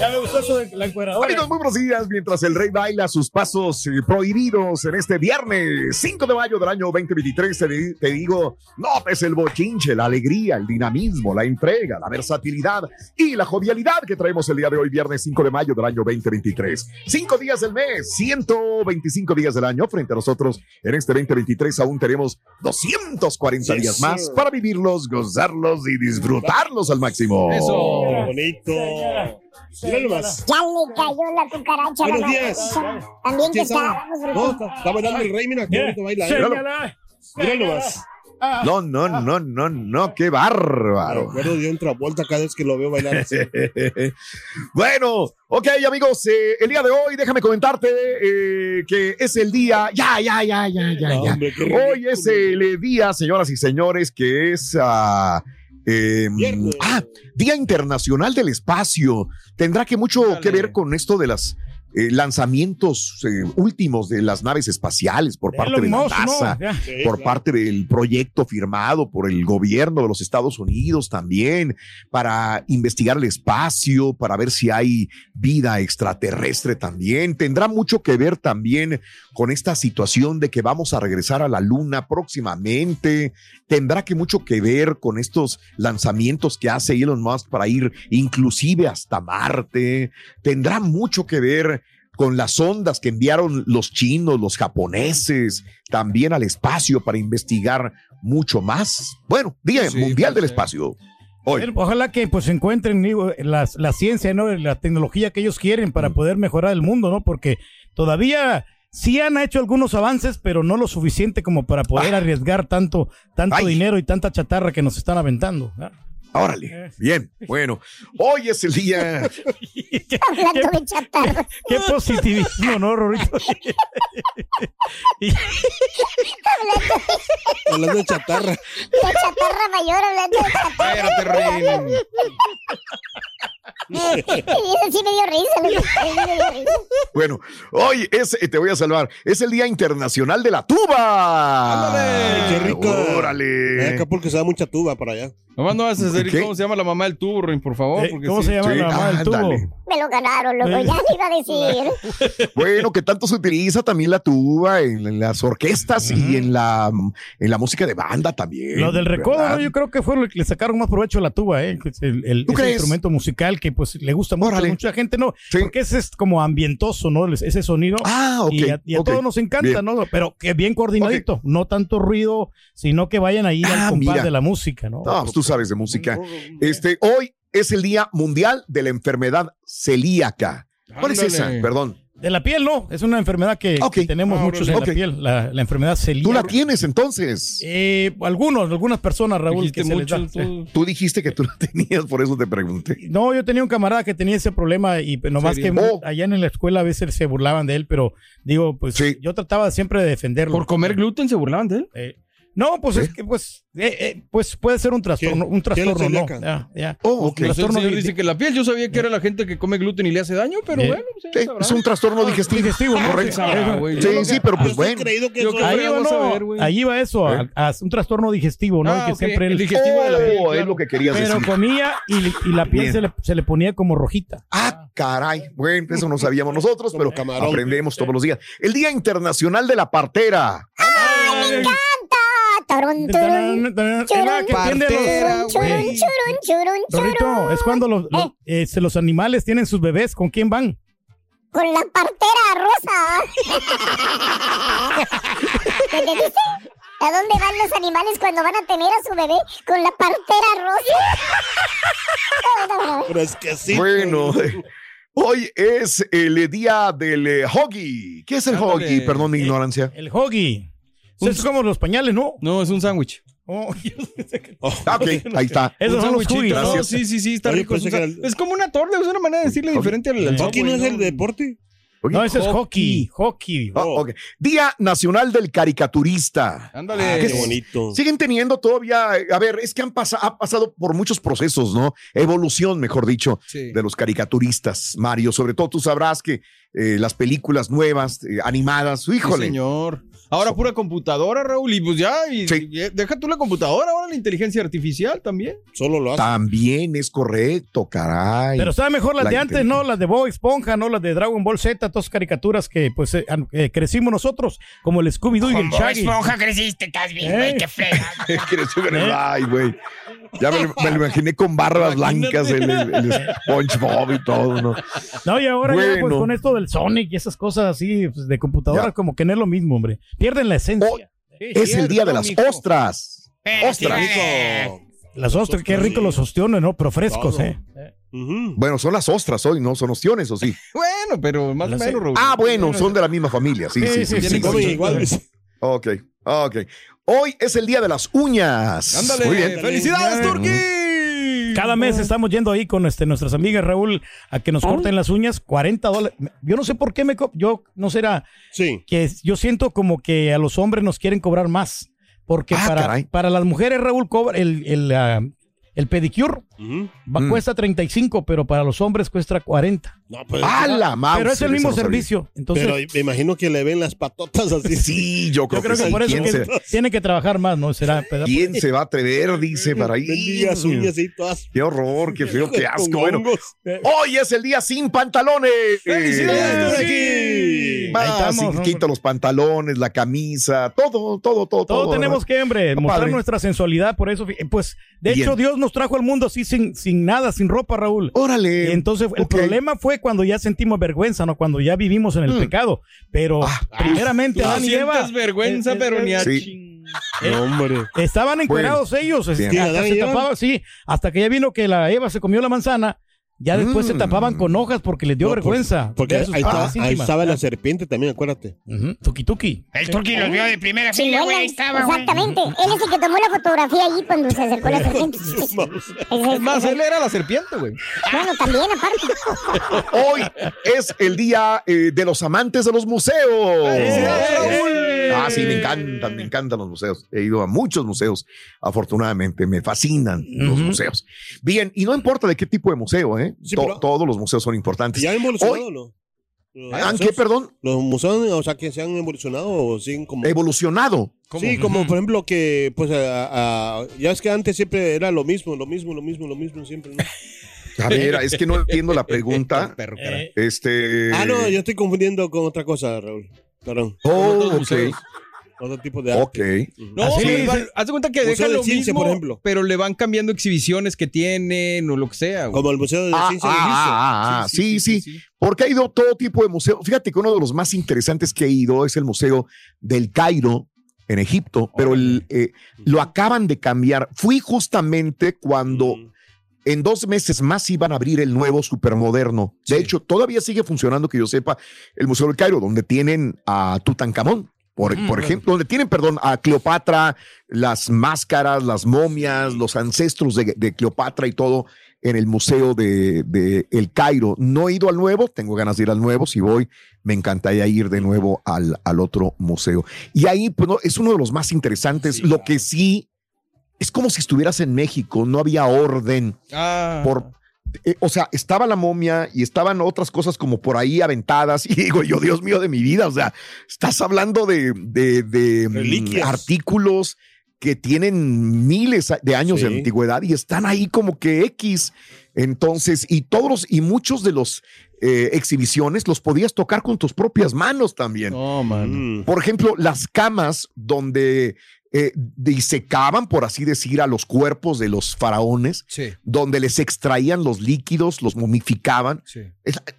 Ya me gustó eso de la encueradora. Amigos, muy buenos días. Mientras el rey baila sus pasos eh, prohibidos en este viernes 5 de mayo del año 2023, te, te digo, notes el bochinche, la alegría, el dinamismo, la entrega, la versatilidad y la jovialidad que traemos el día de hoy, viernes 5 de mayo del año 2023. Cinco días del mes, 125 días del año. Frente a nosotros en este 2023 aún tenemos 240 Yes, días más para vivirlos, gozarlos y disfrutarlos al máximo. Eso. Bonito. Mira nomás. Ya le cayó la cucaracha. la Buenos días. También que está- No, Brujito. está, está bailando el rey, mira, qué bonito baila. ¿eh? señala. nomás. Ah, No, no, no, no, no, qué Me bárbaro. acuerdo de otra vuelta cada vez que lo veo bailar así. bueno, ok amigos, eh, el día de hoy déjame comentarte eh, que es el día, ya, ya, ya, ya, ya, No, ya. hombre, Hoy es el día, señoras y señores, que es ah, eh, Viernes. ah, Día Internacional del Espacio. Tendrá que mucho que ver con esto de las eh, lanzamientos eh, últimos de las naves espaciales por parte de la. NASA. Sí, por parte del proyecto firmado por el gobierno de los Estados Unidos también para investigar el espacio, para ver si hay vida extraterrestre también. Tendrá mucho que ver también con esta situación de que vamos a regresar a la luna próximamente. Tendrá que mucho que ver con estos lanzamientos que hace Elon Musk para ir inclusive hasta Marte. Tendrá mucho que ver con las ondas que enviaron los chinos, los japoneses, también al espacio para investigar mucho más. Bueno, Día Sí, Mundial del pues. Espacio. Hoy. Ojalá que pues encuentren digo, la, la ciencia, ¿no? La tecnología que ellos quieren para poder mejorar el mundo, ¿no? Porque todavía sí han hecho algunos avances, pero no lo suficiente como para poder Ah. arriesgar tanto, tanto Ay. dinero y tanta chatarra que nos están aventando. ¿verdad? Órale, bien, bueno, hoy es el día. Hablando de chatarra. Qué positivismo, ¿no, Rorito? Hablando de chatarra. De chatarra mayor, hablando de chatarra. Espérate, eso sí me dio risa. loco. Sí me dio risa. Bueno, hoy es, eh, te voy a salvar, es el Día Internacional de la Tuba. ¡Ándale! ¡Qué rico! Órale. Acá porque se da mucha tuba para allá. Nomás no vas a decir cómo se llama la mamá del tubo, Rin, por favor. Eh, porque ¿Cómo sí. se llama Sí, la mamá del tubo? Me lo ganaron, loco. Ya iba a decir. Bueno, que tanto se utiliza también la tuba en, en las orquestas y en la, en la música de banda también. Lo del recodo, ¿verdad? ¿no? yo creo que fue lo que le sacaron más provecho a la tuba, ¿eh? El, el- ¿Tú ese crees? instrumento musical que pues le gusta mucho a Órale. mucha gente, ¿no? Sí. Porque ese es como ambientoso, ¿no? Ese sonido. Ah, ok. Y a, y a ok. todos nos encanta, Bien. ¿no? Pero que bien coordinadito, no tanto ruido, sino que vayan ahí Ah, al compás mira. de la música, ¿no? No, pues tú sabes de música. Este, hoy es el Día Mundial de la Enfermedad Celíaca. ¿Cuál es esa? Perdón. De la piel, no, es una enfermedad que, que tenemos Ah, muchos en la piel, la, la enfermedad celíaca. ¿Tú la tienes entonces? Eh, algunos, algunas personas, Raúl, que se les da. tú. Tú dijiste que tú la tenías, por eso te pregunté. No, yo tenía un camarada que tenía ese problema y pues, nomás que ¿Serio? Oh. allá en la escuela a veces se burlaban de él, pero digo, pues Sí. yo trataba siempre de defenderlo. Por comer gluten se burlaban de él. Eh, no, pues es que pues, eh, eh, pues puede ser un trastorno, un ¿Quién es trastorno, no. ya. Oh, Un ok. Pues el trastorno señor di- dice que la piel, yo sabía que era la gente que come gluten y le hace daño, pero bueno, pues Sí, es un trastorno digestivo. digestivo, ¿no? Correcto. Sí, Ah, Sí, pero pues bueno. creído que Yo Ahí va, no, ver, ahí va eso, ¿Eh? a- a un trastorno digestivo, ¿no? Ah, que siempre el digestivo de la piel. Oh, es lo que querías pero decir. comía y, y la piel se le, se le ponía como rojita. Ah, caray. Bueno, eso no sabíamos nosotros, pero camarón. aprendemos todos los días. El Día Internacional de la Partera. ¡Ay, me encanta! Churun, churun, churun. Rorrito, es cuando los, los, eh, se- los animales tienen sus bebés, ¿con quién van? Con la partera rosa. ¿A dónde van los animales cuando van a tener a su bebé? Con la partera rosa. Pero es que sí. Bueno, hoy es el día del eh, hoggy. ¿Qué es el Ándale. hoggy? Perdón mi ignorancia. El hoggy. Eso es como los pañales, ¿no? No, es un sándwich. Oh, Ah, ok, ahí está. Esos Un son los. No, Gracias. sí, sí, sí, está Oye, rico. Es, pensé un que sa- era el- es como una torta, es una manera de decirle diferente al, al ¿Hockey no es el deporte? No, ese es Hockey. hockey. Ok. Día Nacional del Caricaturista. Ándale. Ah, ¿Qué bonito. Siguen teniendo todavía, eh, a ver, es que han pasado, ha pasado por muchos procesos, ¿no? Evolución, mejor dicho, Sí. de los caricaturistas, Mario. Sobre todo tú sabrás que eh, las películas nuevas, eh, animadas, Sí, híjole. señor. Ahora pura computadora, Raúl, y pues ya, y, Sí. y deja tú la computadora, ahora la inteligencia artificial también. Solo lo hace. También es correcto, caray. Pero sabe mejor las La de antes, ¿no? Las de Bob Esponja, ¿no? Las de Dragon Ball Z, todas caricaturas que pues eh, eh, crecimos nosotros, como el Scooby-Doo y el Shaggy. creciste, estás bien, güey, qué fregado. Creció con el- ¿Eh? Ay, güey. Ya me, lo- me lo imaginé con barbas blancas, el, el, el SpongeBob y todo, ¿no? No, y ahora ya pues con esto del Sonic y esas cosas así pues, de computadora, Ya. como que no es lo mismo, hombre. Pierden la esencia. Oh, es el día de las ostras. Ostras. Las ostras, qué rico los ostiones, ¿no? Pero frescos, Todo. ¿eh? Bueno, son las ostras hoy, ¿no? Son ostiones, ¿o sí? Bueno, pero más o menos, Raúl. Ah, bueno, son de la misma familia. Sí, sí, sí. Sí, sí, sí, iguales. Ok, ok. Hoy es el día de las uñas. Ándale, Muy bien. felicidades, Turquí. Cada mes estamos yendo ahí con este, nuestras amigas, Raúl, a que nos corten las uñas, 40 dólares. Yo no sé por qué me... co- Yo no será Sí. que yo siento como que a los hombres nos quieren cobrar más. Porque Ah, para, caray. para las mujeres, Raúl, cobra el, el, ah, el pedicure Ujú. va- Mm. cuesta 35, pero para los hombres cuesta 40. No, pues, ¡A la mouse! pero es el mismo servicio. Entonces, pero me imagino que le ven las patotas así. Sí, yo creo, yo creo que sí. por eso ¿Quién, que se, tiene que trabajar más, ¿no? Será quién se va a atrever? Dice para todas. Qué horror, qué feo, qué asco. Bueno, hoy es el día sin pantalones. ¡Felicidades, estamos, ¿no? quita los pantalones, la camisa, todo, todo, todo, todo. Todo tenemos que, hombre, mostrar padre. nuestra sensualidad, por eso, pues, de Bien. hecho, Dios nos trajo al mundo así sin, sin nada, sin ropa, Raúl. Órale. Y entonces, el problema fue cuando ya sentimos vergüenza, ¿no? Cuando ya vivimos en el Mm. pecado. Pero, Ah, primeramente, Tú Adán y Eva vergüenza, eh, pero eh, ni a Sí. ching. No, hombre. estaban encuerados ellos. es- Bien. ¿Sí, hasta Adán se tapaban, sí, hasta que ya vino que la Eva se comió la manzana. Ya después se Mm. tapaban con hojas porque les dio No, vergüenza. Porque ver sus ahí, estaba, ahí íntimas. estaba la serpiente también, acuérdate. Tuki tuki. El Turqui los vio de primera fila, Chimuela. güey, ahí estaba. Exactamente. Él es el que tomó la fotografía allí cuando se acercó la serpiente. Es más, él era la serpiente, güey. Bueno, también, aparte. Hoy es el día eh, de los amantes de los museos. Ah, sí, me encantan, me encantan los museos. He ido a muchos museos, afortunadamente, me fascinan los museos. Bien, y no importa de qué tipo de museo, ¿eh? Sí, To- pero- todos los museos son importantes. ¿Ya han evolucionado Hoy- o no? Los ¿Han qué, perdón? Los museos, o sea, que se han evolucionado o siguen como... Evolucionado. Sí, como por ejemplo que, pues, a- a- ya es que antes siempre era lo mismo, lo mismo, lo mismo, lo mismo, siempre, ¿no? A ver, es que no entiendo la pregunta. Este. Ah, no, yo estoy confundiendo con otra cosa, Raúl. Perdón. Oh, ok. Otro tipo de arte. Ok. No, Así pero es. va- haz de cuenta que Museo deja de lo Ciencia, mismo, por ejemplo. pero le van cambiando exhibiciones que tienen o lo que sea. güey. Como el Museo de Ah, Ciencia de ah, Egipto. ah, ah, sí, sí, Porque ha ido todo tipo de museos. Fíjate que uno de los más interesantes que he ido es el Museo del Cairo en Egipto, pero el, eh, lo acaban de cambiar. Fui justamente cuando en dos meses más iban a abrir el nuevo supermoderno. De hecho, todavía sigue funcionando, que yo sepa, el Museo del Cairo, donde tienen a Tutankamón. Por, Mm, por ejemplo, donde tienen, perdón, a Cleopatra, las máscaras, las momias, los ancestros de, de Cleopatra y todo en el Museo de, de El Cairo. No he ido al nuevo, tengo ganas de ir al nuevo. Si voy, me encantaría ir de nuevo al, al otro museo. Y ahí pues, no, es uno de los más interesantes. Lo que sí es como si estuvieras en México, no había orden. Ah. Por, eh, o sea, estaba la momia y estaban otras cosas como por ahí aventadas. Y digo, yo, Dios mío de mi vida, o sea, estás hablando de, de, de, mm, artículos que tienen miles de años de antigüedad y están ahí como que X. Entonces, y todos los- y muchos de los eh, exhibiciones los podías tocar con tus propias manos también. No, man. Por ejemplo, las camas donde eh, disecaban, por así decir, a los cuerpos de los faraones, Sí. donde les extraían los líquidos, los momificaban. Sí.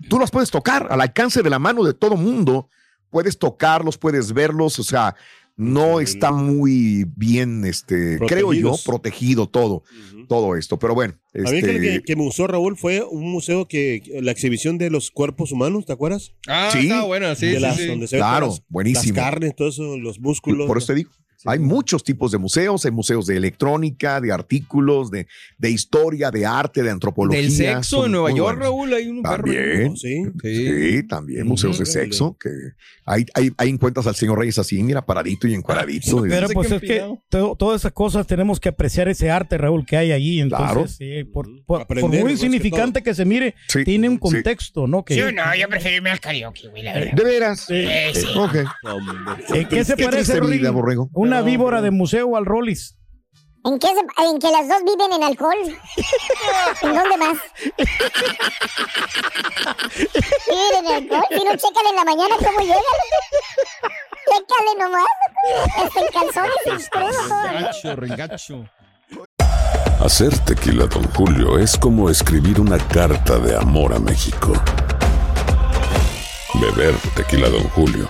Tú las puedes tocar al alcance de la mano de todo mundo. Puedes tocarlos, puedes verlos, o sea, no está muy bien, este, creo yo, protegido todo, todo esto. Pero bueno, A mí este, que, que, que me gustó Raúl fue un museo que la exhibición de los cuerpos humanos, ¿te acuerdas? Ah, Sí. está buena, sí, De sí, las- sí. donde se ven Claro, las- buenísimo. Las carnes, todo eso, los músculos. Por eso te digo. Hay muchos tipos de museos, hay museos de electrónica, de artículos, de, de historia, de arte, de antropología. Del sexo Son en Nueva York, buenos. Raúl, hay un perro. También. Sí. Sí, también museos de sexo, que ahí, ahí, ahí encuentras al señor Reyes así, mira, paradito y encuadradito. Pero Y- pues es que to- todas esas cosas tenemos que apreciar ese arte, Raúl, que hay allí. Entonces, Claro. sí, por, por- muy que insignificante que, se mire, Sí, tiene un sí. contexto, ¿no? Que, Sí no, yo prefiero irme al karaoke, güey, la verdad. ¿De veras? Sí. Eh. ¿En qué se Qué parece, vida, borrego. Una víbora de museo al Rollis. ¿En qué, se- en que las dos viven en alcohol? ¿En dónde más? Viven en alcohol. Si no, chécale en la mañana cómo llegan. Chécale nomás. Hasta en calzones y. Regacho, regacho. Hacer tequila, Don Julio, es como escribir una carta de amor a México. Beber tequila, Don Julio,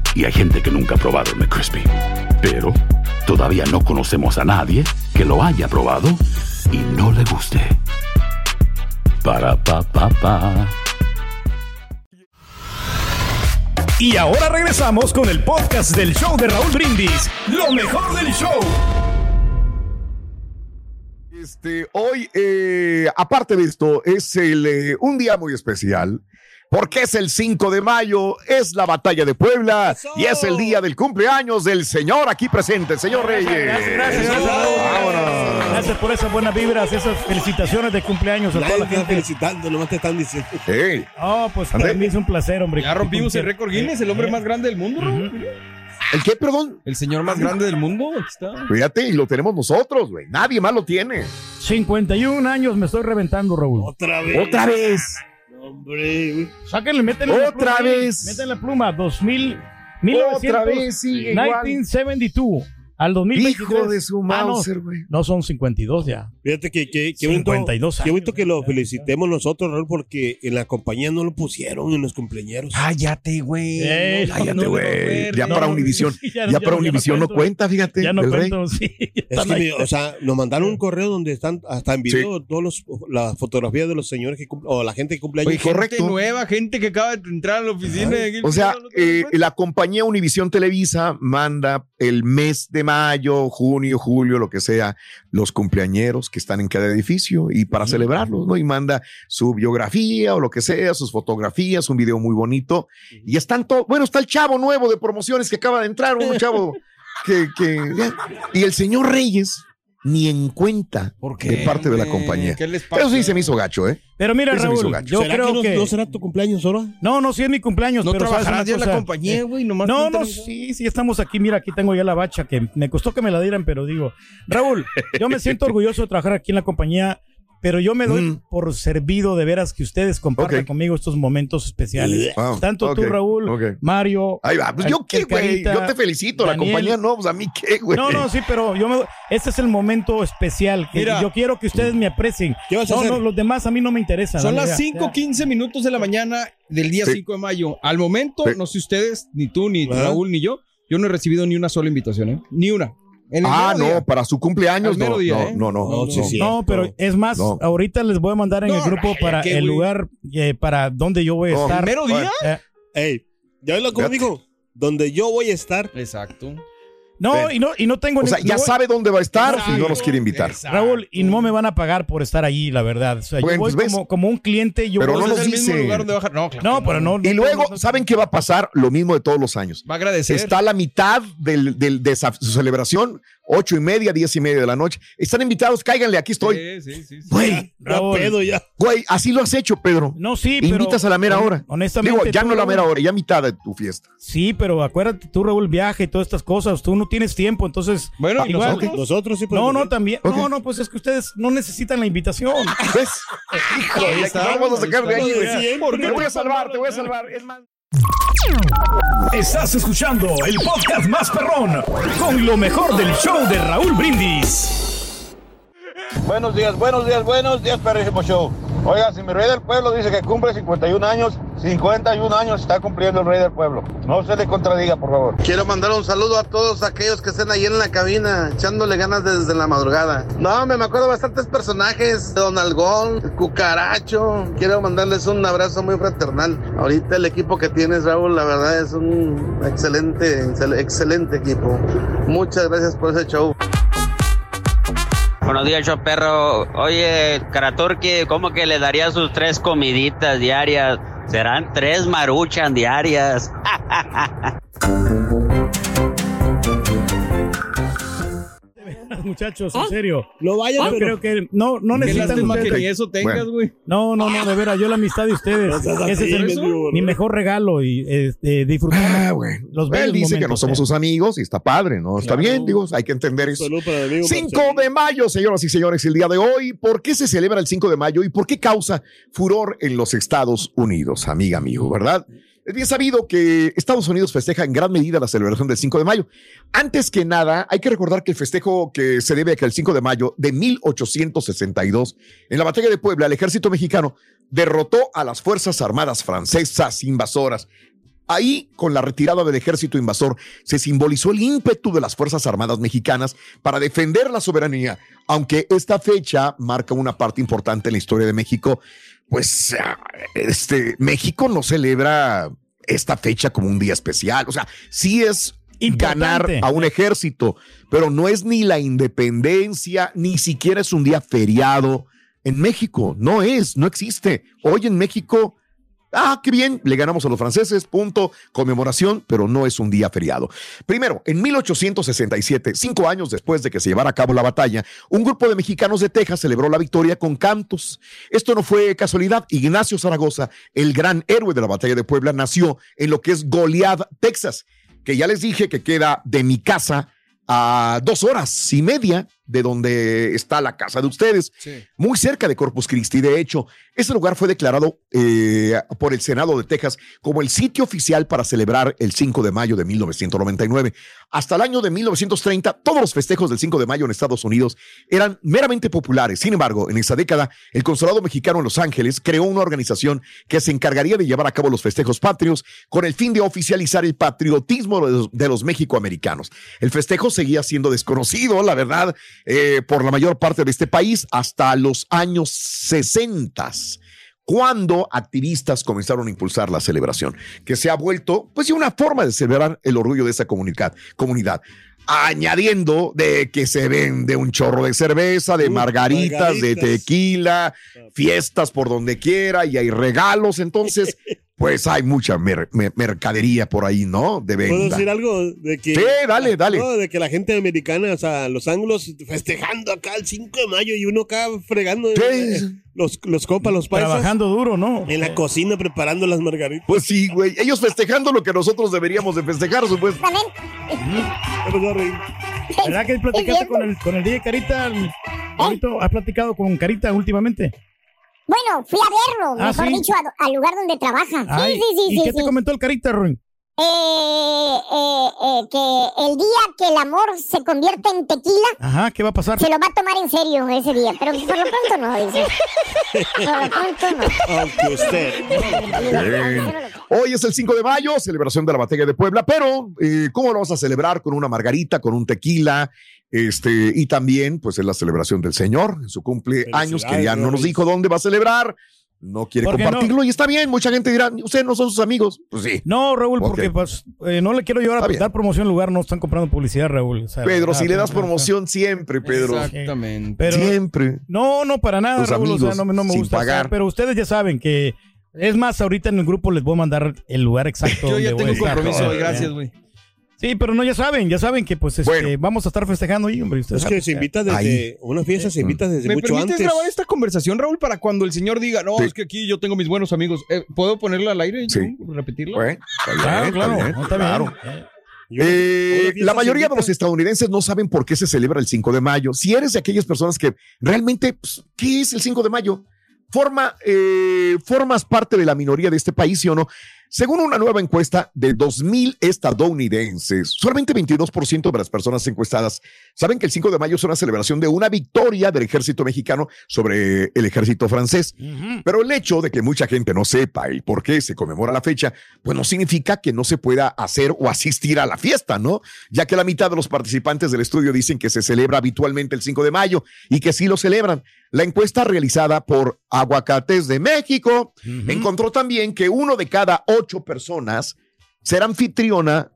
y hay gente que nunca ha probado el McCrispy. Pero todavía no conocemos a nadie que lo haya probado y no le guste. Para pa pa pa. Y ahora regresamos con el podcast del show de Raúl Brindis. Lo mejor del show. Este, hoy, eh, aparte de esto, es el, eh, un día muy especial. Porque es el 5 de mayo, es la batalla de Puebla y es el día del cumpleaños del señor aquí presente, el señor Reyes. Gracias, gracias, gracias. Gracias por esas buenas vibras, esas felicitaciones de cumpleaños a toda la gente. felicitando, nomás te están diciendo. Hey. Oh, pues para mí es un placer, hombre. Ya rompimos el récord Guinness, el hombre más grande del mundo, Raúl. ¿El qué, perdón? El señor más grande del mundo. Aquí está. Fíjate, y lo tenemos nosotros, güey. Nadie más lo tiene. 51 años me estoy reventando, Raúl. Otra vez. Otra vez. Hombre, güey. Sáquenle, métenle la Otra pluma vez. Métenle pluma, 2000, Otra vez sigue igual. 1972 al 2023. Hijo de su Ah, no, Mauser, güey. no son 52 ya. Fíjate que, que, que bonito, 52 qué bonito que lo felicitemos nosotros, Raúl, porque en la compañía no lo pusieron en los cumpleaños. Cállate, güey. Eh, No, Cállate, güey. no, ya para Univisión. sí, Ya, para Univisión no, cuenta, fíjate. Ya no cuento, sí. Es que, o sea, nos mandaron un correo donde están hasta en video todos los las fotografías de los señores que cum- o la gente que cumple años. Oye, correcto. Gente nueva, gente que acaba de entrar a la oficina. O sea, eh, la compañía Univisión Televisa manda el mes de mayo, junio, julio, lo que sea, los cumpleañeros que están en cada edificio y para celebrarlos, ¿no? Y manda su biografía o lo que sea, sus fotografías, un video muy bonito. Y están todos, bueno, está el chavo nuevo de promociones que acaba de entrar, un chavo que, que y el señor Reyes ni en cuenta de parte de la compañía. ¿Qué les pasa? Eso sí se me hizo gacho, ¿eh? Pero mira, Sí Raúl, yo ¿Será creo que no, que... no será tu cumpleaños ahora? No, no, sí es mi cumpleaños, ¿No pero ¿sabes trabajarás una ya en la compañía, güey? Nomás No, no sí, sí, estamos aquí. Mira, aquí tengo ya la bacha que me costó que me la dieran, pero digo, Raúl, yo me siento orgulloso de trabajar aquí en la compañía, pero yo me doy Mm. por servido de veras que ustedes compartan conmigo estos momentos especiales. Wow, Tanto tú, ok, Raúl. Mario. Ahí va, pues yo qué, güey. Yo te felicito. La compañía no, pues a mí qué, güey. No, no, sí, pero yo me, este es el momento especial. Que Mira. yo quiero que ustedes me aprecien. ¿Qué vas a no, hacer? no, los demás a mí no me interesan. Son la las neta. 5:15 minutos de la mañana del día Sí. 5 de mayo. Al momento, Sí. no sé ustedes, ni tú, ni. Raúl, ni yo, yo no he recibido ni una sola invitación, ¿eh? Ni una. Ah, día. no, para su cumpleaños mero no, día, no, ¿eh? no, no, No, no. sí, sí. No, pero es más, No. ahorita les voy a mandar en No, el grupo no, para ¿qué, el lugar eh, para donde yo voy a No. estar. ¿El mero día? Eh, Ey, ¿ya lo dijo? Donde yo voy a estar. Exacto. No, Ven. y no, y no tengo O sea, ya yo voy- sabe dónde va a estar Exacto. y no nos quiere invitar. Exacto. Raúl, y no me van a pagar por estar allí, la verdad. O sea, yo Bueno, voy pues como, como un cliente. Yo Pero voy- no nos mismo lugar donde bajar. No, claro No, pero no. Y luego, ¿saben qué va a pasar? Lo mismo de todos los años. Va a agradecer. Está a la mitad del, del- de su celebración, ocho y media, diez y media de la noche. Están invitados, cáiganle, aquí estoy. Sí, sí, sí, sí. Güey, Ya Raúl. pedo ya. güey, así lo has hecho, Pedro. No, sí, pero. Invitas a la mera hora. Honestamente. Digo, ya tú, no la mera hora, ya a mitad de tu fiesta. Sí, pero acuérdate, tú, Raúl, viaja y todas estas cosas. Tú no tienes tiempo, entonces. Bueno, igual. nosotros. Nosotros sí No, podemos no, ir. también. No, no, pues es que ustedes no necesitan la invitación. ¿Ves? No vamos a sacar de ahí, güey. Te voy a salvar, te voy a salvar. Es más. Estás escuchando el podcast más perrón con lo mejor del show de Raúl Brindis. Buenos días, buenos días, buenos días, perrísimo show. Oiga, si mi rey del pueblo dice que cumple 51 años, 51 años está cumpliendo el rey del pueblo. No se le contradiga, por favor. Quiero mandar un saludo a todos aquellos que estén ahí en la cabina, echándole ganas desde la madrugada. No, me, acuerdo bastantes personajes, Don Algón, Cucaracho. Quiero mandarles un abrazo muy fraternal. Ahorita el equipo que tienes, Raúl, la verdad es un excelente, excel- excelente equipo. Muchas gracias por ese show. Buenos días, show perro. Oye, Karaturki, ¿cómo que le daría sus tres comiditas diarias? Serán tres maruchan diarias. Muchachos, en serio. Lo vayan, Yo pero- creo que no, no necesitan lástima que ustedes- ni eso tengas, güey. No, no, no, de veras, yo la amistad de ustedes. Ese es el- mi mejor regalo y este, disfrutar Ah, bueno. los Él dice que no somos eh. sus amigos y está padre, ¿no? Está Claro. bien, digo, hay que entender eso. Salud para el amigo 5 Marcelino. de mayo, señoras y señores, el día de hoy. ¿Por qué se celebra el 5 de mayo y por qué causa furor en los Estados Unidos, amiga, amigo, verdad? Es bien sabido que Estados Unidos festeja en gran medida la celebración del 5 de mayo. Antes que nada, hay que recordar que el festejo que se debe a que el 5 de mayo de 1862, en la batalla de Puebla, el ejército mexicano derrotó a las Fuerzas Armadas francesas invasoras. Ahí, con la retirada del ejército invasor, se simbolizó el ímpetu de las Fuerzas Armadas mexicanas para defender la soberanía, aunque esta fecha marca una parte importante en la historia de México, pues este, México no celebra esta fecha como un día especial, o sea, sí es ganar Importante. a un ejército, pero no es ni la independencia, ni siquiera es un día feriado en México, no es, no existe. Hoy en México Ah, qué bien, le ganamos a los franceses, punto, conmemoración, pero no es un día feriado. Primero, en 1867, cinco años después de que se llevara a cabo la batalla, un grupo de mexicanos de Texas celebró la victoria con cantos. Esto no fue casualidad. Ignacio Zaragoza, el gran héroe de la batalla de Puebla, nació en lo que es Goliad, Texas, que ya les dije que queda de mi casa a dos horas y media de donde está la casa de ustedes, muy cerca de Corpus Christi. De hecho, ese lugar fue declarado eh, por el Senado de Texas como el sitio oficial para celebrar el 5 de mayo de 1999. Hasta el año de 1930, todos los festejos del 5 de mayo en Estados Unidos eran meramente populares. Sin embargo, en esa década, el Consulado Mexicano en Los Ángeles creó una organización que se encargaría de llevar a cabo los festejos patrios con el fin de oficializar el patriotismo de los, de los mexicoamericanos. El festejo seguía siendo desconocido, la verdad, eh, por la mayor parte de este país hasta los años 60 cuando activistas comenzaron a impulsar la celebración, que se ha vuelto pues una forma de celebrar el orgullo de esa comunidad. comunidad. añadiendo de que se vende un chorro de cerveza, de margaritas, de tequila, fiestas por donde quiera y hay regalos. Entonces, pues hay mucha mer- mer- mercadería por ahí, ¿no? De ¿Puedo venta. decir algo? De que, Sí, dale, dale. No, de que la gente americana, o sea, los anglos festejando acá el 5 de mayo y uno acá fregando eh, los, los copas, los paisas. Trabajando duro, ¿no? En la cocina preparando las margaritas. Pues sí, güey. Ellos festejando lo que nosotros deberíamos de festejar, supuestamente. ¿Verdad que platicaste con el, con el DJ Carita? Ahorita, ¿Has platicado con Carita últimamente? Bueno, fui a verlo, Ah, mejor ¿sí? dicho, a- al lugar donde trabaja. Ay, sí, sí, sí, ¿Y sí. qué te comentó el Carita, Ruin? Eh, eh, eh, que el día que el amor se convierte en tequila, Ajá, ¿qué va a pasar? se lo va a tomar en serio ese día. Pero por lo pronto no, dice. Por lo pronto no. Aunque usted. Hoy es el 5 de mayo, celebración de la batalla de Puebla, pero eh, ¿cómo lo vamos a celebrar? Con una margarita, con un tequila, este, y también, pues es la celebración del Señor, en su cumpleaños, que ya no nos dijo dónde va a celebrar, no quiere ¿Por qué compartirlo, y está bien, mucha gente dirá, ustedes no son sus amigos. Pues sí. No, Raúl, porque pues, eh, no le quiero llevar a Está bien. dar promoción al lugar, no están comprando publicidad, Raúl. O sea, Pedro, ah, si le das ah, promoción siempre, Pedro. Exactamente. Pero- siempre. No, no, para nada, Tus Raúl. o sea, amigos, no, me- no me sin gusta. pagar. estar, pero ustedes ya saben que. Es más, ahorita en el grupo les voy a mandar el lugar exacto. Yo ya tengo a estar. compromiso hoy, Eh, gracias, güey. Sí, pero no, ya saben, ya saben que pues este, vamos a estar festejando ahí, hombre. ustedes Es que saben. se invita desde. Una fiesta se invita desde ¿Me mucho permites antes. grabar esta conversación, Raúl, para cuando el señor diga, no, Sí. es que aquí yo tengo mis buenos amigos? Eh, ¿Puedo ponerla al aire y Sí. repetirla? Bueno, Claro, está claro, bien, está bien. claro. Eh, Eh, la mayoría de los estadounidenses no saben por qué se celebra el 5 de mayo. Si eres de aquellas personas que realmente, pues, ¿qué es el 5 de mayo? Forma, eh, formas parte de la minoría de este país, ¿sí o no? Según una nueva encuesta de 2.000 estadounidenses, solamente 22% de las personas encuestadas saben que el 5 de mayo es una celebración de una victoria del ejército mexicano sobre el ejército francés. Pero el hecho de que mucha gente no sepa el por qué se conmemora la fecha, pues no significa que no se pueda hacer o asistir a la fiesta, ¿no? Ya que la mitad de los participantes del estudio dicen que se celebra habitualmente el 5 de mayo y que sí lo celebran. La encuesta realizada por Aguacates de México encontró también que uno de cada ocho personas será anfitriona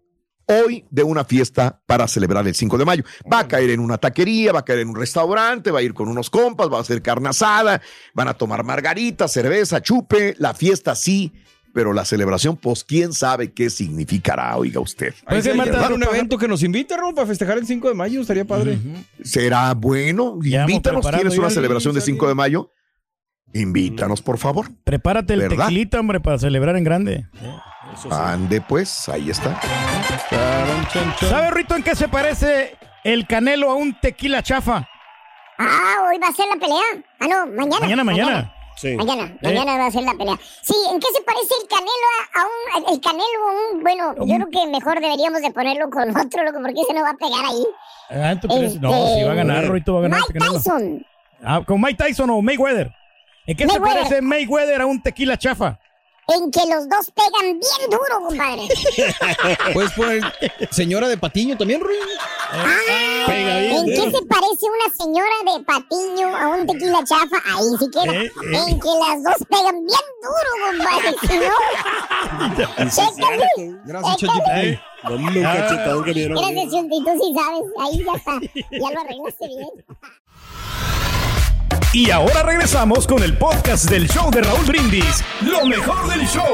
hoy de una fiesta para celebrar el 5 de mayo. Va a caer en una taquería, va a caer en un restaurante, va a ir con unos compas, va a hacer carne asada, van a tomar margarita, cerveza, chupe, la fiesta sí, pero la celebración, pues quién sabe qué significará, oiga usted. Pues se se mata- armar un evento que nos invite, Raúl, para festejar el 5 de mayo, estaría padre. ¿Será bueno? Ya Invítanos, preparando ¿quieres ya una el- celebración de 5 de mayo? Invítanos, por favor. Prepárate el ¿Verdad? tequilita, hombre, para celebrar en grande. Ande pues, ahí está. ¿Sabes, Rito, en qué se parece el canelo a un tequila chafa? Ah, hoy va a ser la pelea. Ah, no, mañana. Mañana, mañana. Sí. Mañana, Eh. mañana va a ser la pelea. Sí, ¿en qué se parece el canelo a, a un, el canelo a un, bueno, yo creo que mejor deberíamos de ponerlo con otro, loco, porque ese no va a pegar ahí. Ah, ¿tú crees? No, Este, si va a ganar, Rito va a ganar. Mike este. Tyson. Ah, con Mike Tyson o Mayweather. ¿En qué Mayweather. se parece Mayweather a un tequila chafa? En que los dos pegan bien duro, compadre. Puedes poner señora de Patiño también, Ruin. Ah, Pega bien, ¿En qué se parece una señora de patiño a un tequila chafa? Ahí sí quiero. Eh, eh. En que las dos pegan bien duro, compadre. Si no, chécale. Gracias, Chécale. ChatGPT. Dame un cachetadón que vieron. Gracias, Chunti, tú sí sabes. Ahí ya está. Ya lo arreglaste bien. Y ahora regresamos con el podcast del show de Raúl Brindis. Lo mejor del show.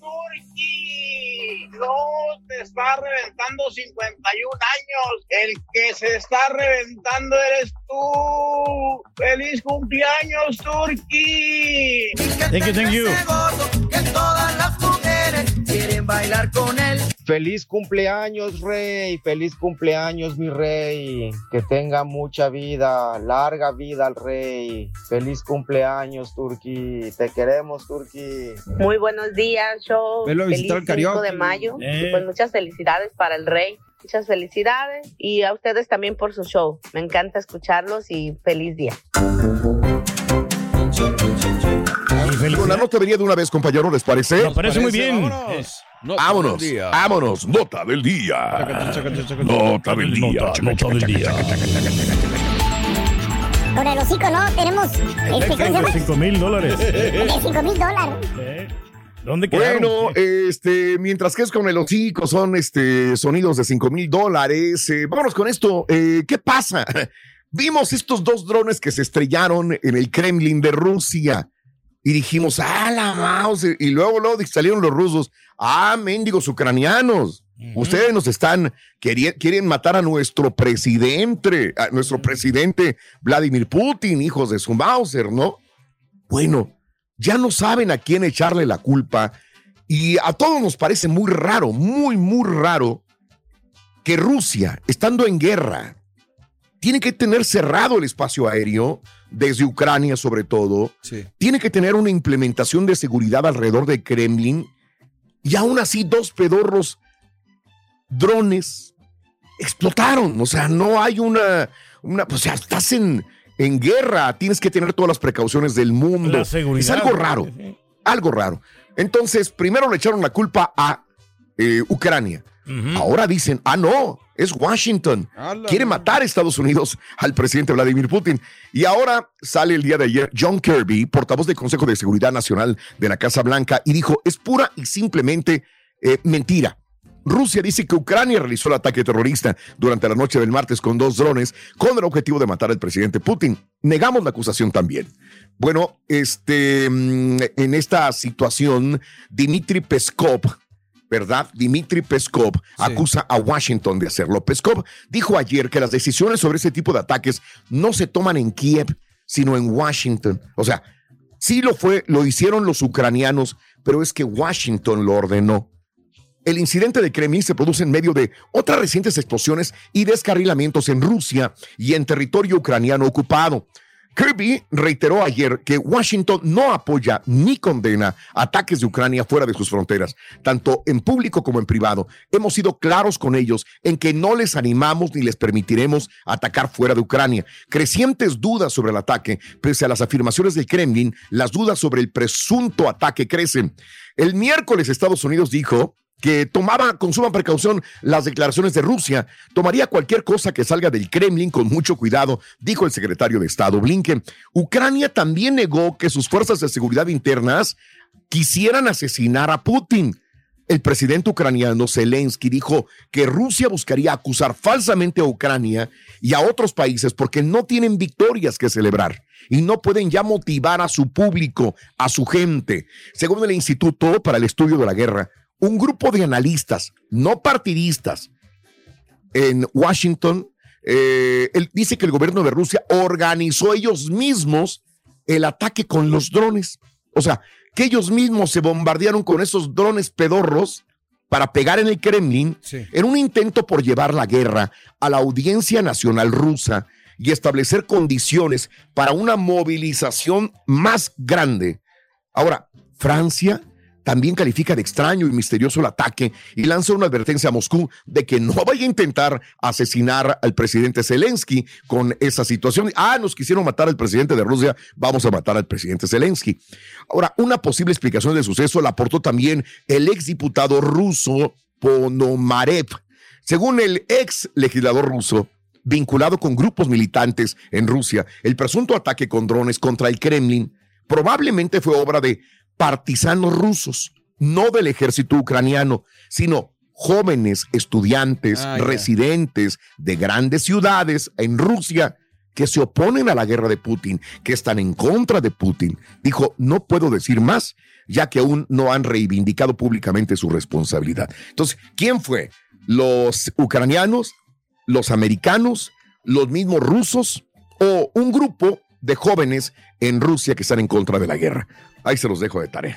Turki, no te está reventando 51 años. El que se está reventando eres tú. ¡Feliz cumpleaños, Turki! Thank you, thank you. Que todas las mujeres quieren bailar con él. Feliz cumpleaños, Rey. Feliz cumpleaños, mi Rey. Que tenga mucha vida, larga vida al Rey. Feliz cumpleaños, Turki. Te queremos, Turki. Muy buenos días, show. Velo a Feliz visitar al 5 karaoke. de mayo. Eh. Y pues muchas felicidades para el rey. Muchas felicidades. Y a ustedes también por su show. Me encanta escucharlos y feliz día. La nota venía de una vez, compañero, ¿les parece? Me parece muy bien. Vámonos. Nota Vámonos, del día. vámonos, nota del día. Nota del día. Nota del día. Con el hocico, ¿no? Tenemos este, ¿cómo se llama? 5 mil dólares. De 5 mil dólares. ¿Dónde quedaron? Bueno, este, mientras que es con el hocico, son este, sonidos de 5 mil dólares. Eh, vámonos con esto. Eh, ¿Qué pasa? Vimos estos dos drones que se estrellaron en el Kremlin de Rusia y dijimos, ah, la mouse. Y luego, luego salieron los rusos, ah, mendigos ucranianos. Ustedes nos están, quieren matar a nuestro presidente, a nuestro presidente Vladimir Putin, hijos de su Mauser, ¿no? Bueno, ya no saben a quién echarle la culpa y a todos nos parece muy raro, muy, muy raro que Rusia, estando en guerra, tiene que tener cerrado el espacio aéreo, desde Ucrania sobre todo, tiene que tener una implementación de seguridad alrededor de Kremlin y aún así dos pedorros drones explotaron. O sea, no hay una, una o sea, estás en, en guerra, tienes que tener todas las precauciones del mundo. La seguridad. Es algo raro, algo raro. Entonces, primero le echaron la culpa a eh, Ucrania. Ahora dicen, ah, no, es Washington. Quiere matar a Estados Unidos al presidente Vladimir Putin. Y ahora sale el día de ayer John Kirby, portavoz del Consejo de Seguridad Nacional de la Casa Blanca, y dijo, es pura y simplemente eh, mentira. Rusia dice que Ucrania realizó el ataque terrorista durante la noche del martes con dos drones con el objetivo de matar al presidente Putin. Negamos la acusación también. Bueno, este, mm, en esta situación, Dmitry Peskov, ¿verdad? Dmitry Peskov acusa a Washington de hacerlo. Peskov dijo ayer que las decisiones sobre ese tipo de ataques no se toman en Kiev, sino en Washington. O sea, sí lo fue, lo hicieron los ucranianos, pero es que Washington lo ordenó. El incidente de Kremlin se produce en medio de otras recientes explosiones y descarrilamientos en Rusia y en territorio ucraniano ocupado. Kirby reiteró ayer que Washington no apoya ni condena ataques de Ucrania fuera de sus fronteras, tanto en público como en privado. Hemos sido claros con ellos en que no les animamos ni les permitiremos atacar fuera de Ucrania. Crecientes dudas sobre el ataque, pese a las afirmaciones del Kremlin, las dudas sobre el presunto ataque crecen. El miércoles Estados Unidos dijo que tomaba con suma precaución las declaraciones de Rusia, tomaría cualquier cosa que salga del Kremlin con mucho cuidado, dijo el secretario de Estado Blinken. Ucrania también negó que sus fuerzas de seguridad internas quisieran asesinar a Putin. El presidente ucraniano Zelensky dijo que Rusia buscaría acusar falsamente a Ucrania y a otros países porque no tienen victorias que celebrar y no pueden ya motivar a su público, a su gente. Según el Instituto para el Estudio de la Guerra, un grupo de analistas no partidistas en Washington, eh, él dice que el gobierno de Rusia organizó ellos mismos el ataque con los drones. O sea, que ellos mismos se bombardearon con esos drones pedorros para pegar en el Kremlin en un intento por llevar la guerra a la audiencia nacional rusa y establecer condiciones para una movilización más grande. Ahora, Francia también califica de extraño y misterioso el ataque y lanza una advertencia a Moscú de que no vaya a intentar asesinar al presidente Zelensky con esa situación. Ah, nos quisieron matar al presidente de Rusia, vamos a matar al presidente Zelensky. Ahora, una posible explicación del suceso la aportó también el exdiputado ruso Ponomarev. Según el ex legislador ruso, vinculado con grupos militantes en Rusia, el presunto ataque con drones contra el Kremlin probablemente fue obra de partisanos rusos, no del ejército ucraniano, sino jóvenes estudiantes, Ah, residentes de grandes ciudades en Rusia que se oponen a la guerra de Putin, que están en contra de Putin. Dijo, no puedo decir más, ya que aún no han reivindicado públicamente su responsabilidad. Entonces, ¿quién fue? ¿Los ucranianos? ¿Los americanos? ¿Los mismos rusos? ¿O un grupo de jóvenes en Rusia que están en contra de la guerra? Ahí se los dejo de tarea.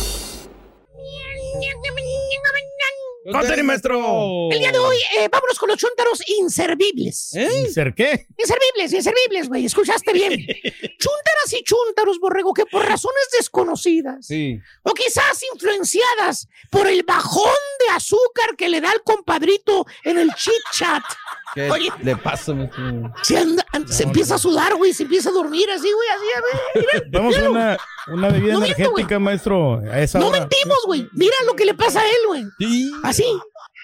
Conteni, maestro. El día de hoy, eh, vámonos con los chúntaros inservibles. ¿Ser qué? Inservibles, inservibles, güey. Escuchaste bien. Chúntaras y chúntaros, borrego, que por razones desconocidas Sí. o quizás influenciadas por el bajón de azúcar que le da el compadrito en el chit chat. ¿Qué Oye, le pasa, maestro? se, anda- se empieza a sudar, güey, se empieza a dormir así, güey, así, a ver, mira, Vamos a una, una bebida No miento, energética, maestro. A esa No hora. mentimos, güey. Mira lo que le pasa a él, güey. Así.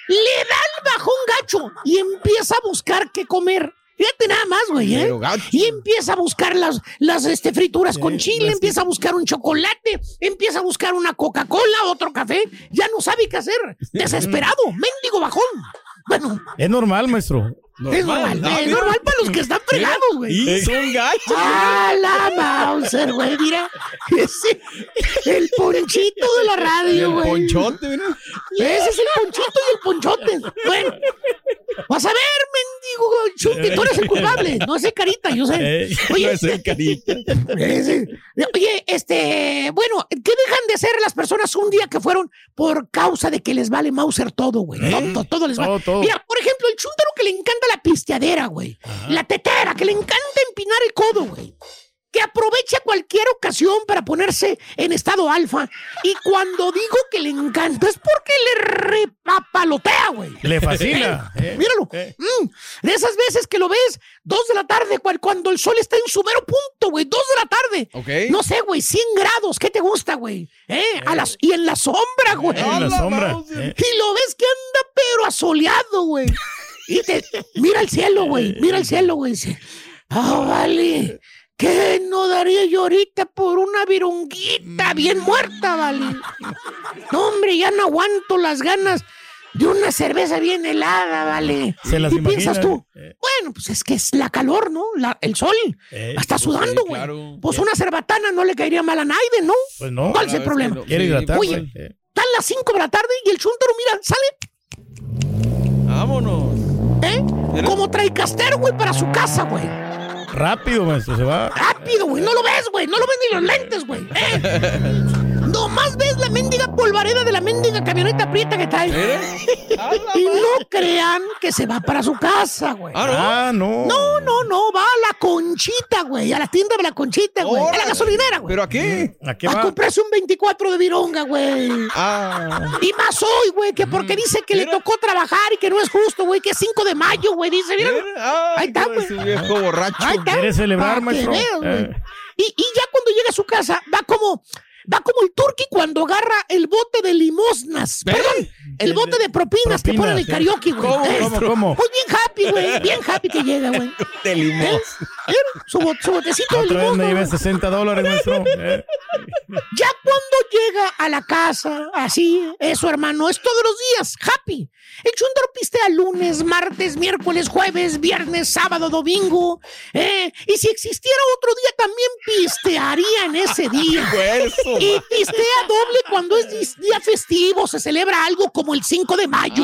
Le da el bajón gacho y empieza a buscar qué comer. Fíjate nada más, güey, ¿eh? Y empieza a buscar las, las este, frituras con chile, empieza a buscar un chocolate, empieza a buscar una Coca-Cola, otro café. Ya no sabe qué hacer. Desesperado, mendigo bajón. Bueno, Es normal, maestro. Es normal. es normal para los que están fregados, güey. Y son gachos. ¡Ah, la Mauser, güey! Mira, ese, el ponchito de la radio, el güey. ponchote, mira. Ese es el ponchito y el ponchote. Bueno, vas a ver, mendigo chunti, tú eres el culpable. No sé, carita, yo sé. Ey, no Oye, es el carita. ese- oye, este, bueno, ¿qué dejan de ser las personas un día que fueron por causa de que les vale Mauser todo, güey? Todo, todo les vale. Todo, todo. Mira, por ejemplo, el chúntaro que le encanta la pisteadera, güey. La tetera, que le encanta empinar el codo, güey. Que aprovecha cualquier ocasión para ponerse en estado alfa. Y cuando digo que le encanta es porque le repapalotea, güey. Le fascina. Eh, eh. Míralo. Eh. Mm, de esas veces que lo ves, dos de la tarde, cual- cuando el sol está en su mero punto, güey. Dos de la tarde. Ok. No sé, güey, 100 grados. ¿Qué te gusta, güey? ¿Eh? A las, y en la sombra, güey. En la sombra. eh. Y lo ves que anda pero asoleado, güey. Y te mira el cielo, güey. Mira el cielo, güey. Dice, ah, vale. ¿Qué no daría yo ahorita por una virunguita bien muerta, vale? No, hombre, ya no aguanto las ganas de una cerveza bien helada, vale. Se las ¿Y piensas imagina, tú? eh. Bueno, pues es que es la calor, ¿no? La- el sol. Eh, Está sudando, güey. claro. Pues una cerbatana no le caería mal a nadie, ¿no? Pues no. ¿Cuál es el problema? no. Quiere Sí, hidratarse. Oye. eh. Están las 5 de la tarde y el chúntaro, mira, sale, Vámonos. ¿Eh? Como traicastero, güey, para su casa, güey. Rápido, maestro. Se va. Rápido, güey. No lo ves, güey. No lo ves ni los lentes, güey. ¿eh? Nomás ves la mendiga polvareda de la mendiga camioneta prieta que trae. y no crean que se va para su casa, güey. Ah, no. No, no, no, va a la conchita, güey, a la tienda de la conchita, güey, a la gasolinera, güey. ¿Pero a qué? ¿A qué A va? comprarse un 24 de vironga, güey. Ah. Y más hoy, güey, que porque dice que le tocó trabajar y que no es justo, güey, que es 5 de mayo, güey, dice, mira. Ay, Ahí está, güey. viejo borracho. Ahí está. ¿Quiere celebrar, maestro? veas. Eh. Y, y ya cuando llega a su casa, va como, va como el turqui cuando agarra el bote de limosnas. Perdón, el bote de propinas, que Propinas, ponen el karaoke, güey. ¿Cómo, Eh, cómo, cómo? Pues bien happy, güey, bien happy que llega, güey. De limón. ¿Eh? Mira, Su, bot- su botecito de Otra me limosna, llevé güey. 60 dólares, maestro. Eh. Ya cuando llega a la casa, así, eso, hermano, es todos los días, happy. El chúndaro pistea lunes, martes, miércoles, jueves, viernes, sábado, domingo. ¿eh? Y si existiera otro día, también pistearía en ese día. Y pistea doble cuando es día festivo, se celebra algo como el 5 de mayo.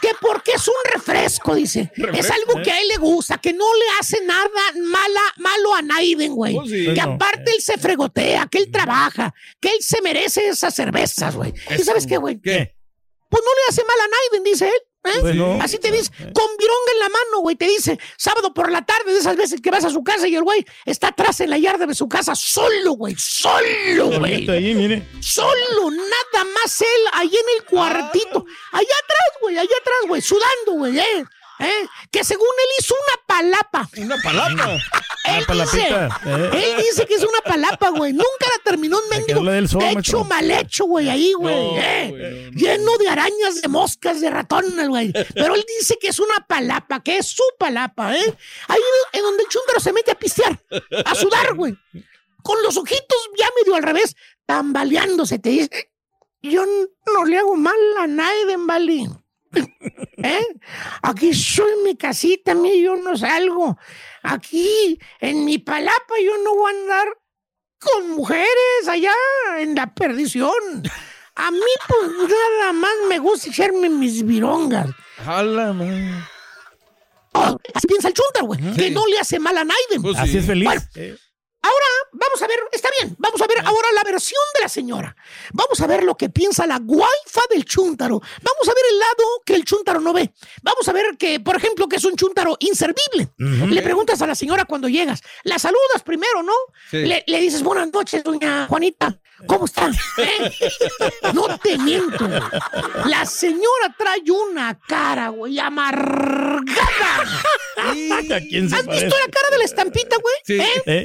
Que porque es un refresco, dice. Es algo que a él le gusta, que no le hace nada mala, malo a Naiden, güey. Sí. Que aparte él se fregotea, que él trabaja, que él se merece esas cervezas, güey. ¿Y sabes qué, güey? ¿Qué? Pues no le hace mal a Naiden, dice él. ¿eh? Pues no. Así te dice, con vironga en la mano, güey, te dice, sábado por la tarde, de esas veces que vas a su casa y el güey está atrás en la yarda de su casa, solo, güey, solo, güey. Solo, nada más él, ahí en el cuartito. Allá atrás, güey, allá atrás, güey, sudando, güey, ¿eh? ¿Eh? Que según él hizo una palapa. Una palapa. Él Una dice, palapita, ¿eh? él dice que es una palapa, güey. Nunca la terminó un mendigo. hecho mal hecho, güey, ahí, güey. No, ¿eh? güey, no, no. Lleno de arañas, de moscas, de ratones, güey. Pero él dice que es una palapa, que es su palapa, ¿eh? Ahí en donde el chúndaro se mete a pistear, a sudar, güey. Con los ojitos ya medio al revés, tambaleándose, te dice. Yo no le hago mal a nadie, Vali. ¿Eh? Aquí soy mi casita, a mí yo no salgo. Aquí, en mi palapa, yo no voy a andar con mujeres allá en la perdición. A mí, pues nada más me gusta echarme mis virongas. Jala, man. Oh, así piensa el chúntaro, güey. Que no le hace mal a nadie. Pues Así sí. es feliz. Bueno, ahora vamos a ver, está bien, vamos a ver ahora la versión de la señora. Vamos a ver lo que piensa la guaifa del chúntaro. Vamos a ver el lado que el chúntaro no ve. Vamos a ver que, por ejemplo, que es un chúntaro inservible. Le preguntas a la señora cuando llegas. La saludas primero, ¿no? Sí. Le, le dices, buenas noches, doña Juanita. ¿Cómo está? ¿Eh? No te miento. La señora trae una cara, güey, amargada. ¿A quién se ¿Has parece? visto la cara de la estampita, güey? Sí. ¿Eh? Eh,